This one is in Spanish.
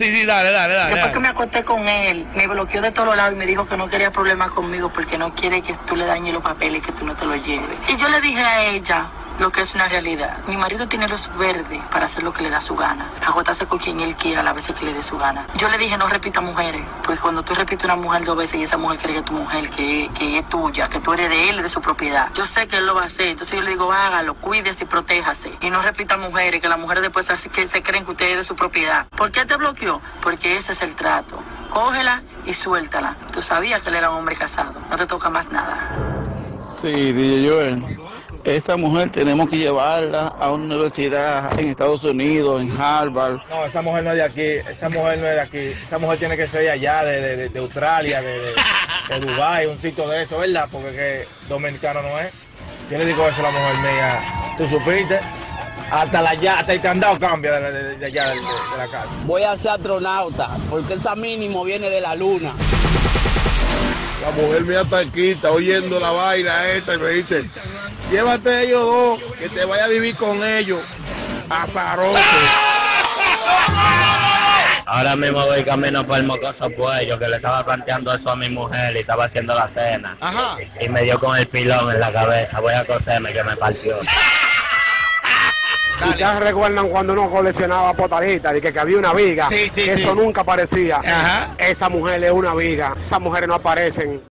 Sí, sí, dale, dale, dale. Después dale. que me acosté con él, me bloqueó de todos lados y me dijo que no quería problemas conmigo porque no quiere que tú le dañes los papeles y que tú no te los lleves. Y yo le dije a ella lo que es una realidad. Mi marido tiene luz verde para hacer lo que le da su gana. Agotarse con quien él quiera las veces que le dé su gana. Yo le dije no repita mujeres, porque cuando tú repites una mujer dos veces y esa mujer cree que es tu mujer, que, que es tuya, que tú eres de él de su propiedad. Yo sé que él lo va a hacer, entonces yo le digo hágalo, cuídese y protéjase. Y no repita mujeres, que las mujeres después que se creen que usted es de su propiedad. ¿Por qué te bloqueó? Porque ese es el trato. Cógela y suéltala. Tú sabías que él era un hombre casado. No te toca más nada. Sí, DJ Joel. Esa mujer tenemos que llevarla a una universidad en Estados Unidos, en Harvard. No, esa mujer no es de aquí, esa mujer no es de aquí, esa mujer tiene que ser de allá, de, de, de Australia, de, de, de Dubái, un sitio de eso, ¿verdad? Porque que dominicano no es. Yo le digo eso a la mujer mía, tú supiste, hasta la ya, hasta el candado cambia de, de- de allá de, de- de la casa. Voy a ser astronauta, porque esa mínimo viene de la luna. La mujer mía está aquí, está oyendo la vaina esta y me dice, llévate a ellos dos, que te vaya a vivir con ellos. Azarote. Ahora mismo voy camino por el mocoso cuello que le estaba planteando eso a mi mujer y estaba haciendo la cena. Ajá. Y me dio con el pilón en la cabeza. Voy a coserme que me partió. Ustedes recuerdan cuando uno coleccionaba potaditas y que, que había una viga. Sí, sí, que sí. Eso nunca aparecía. Ajá. Esa mujer es una viga. Esas mujeres no aparecen.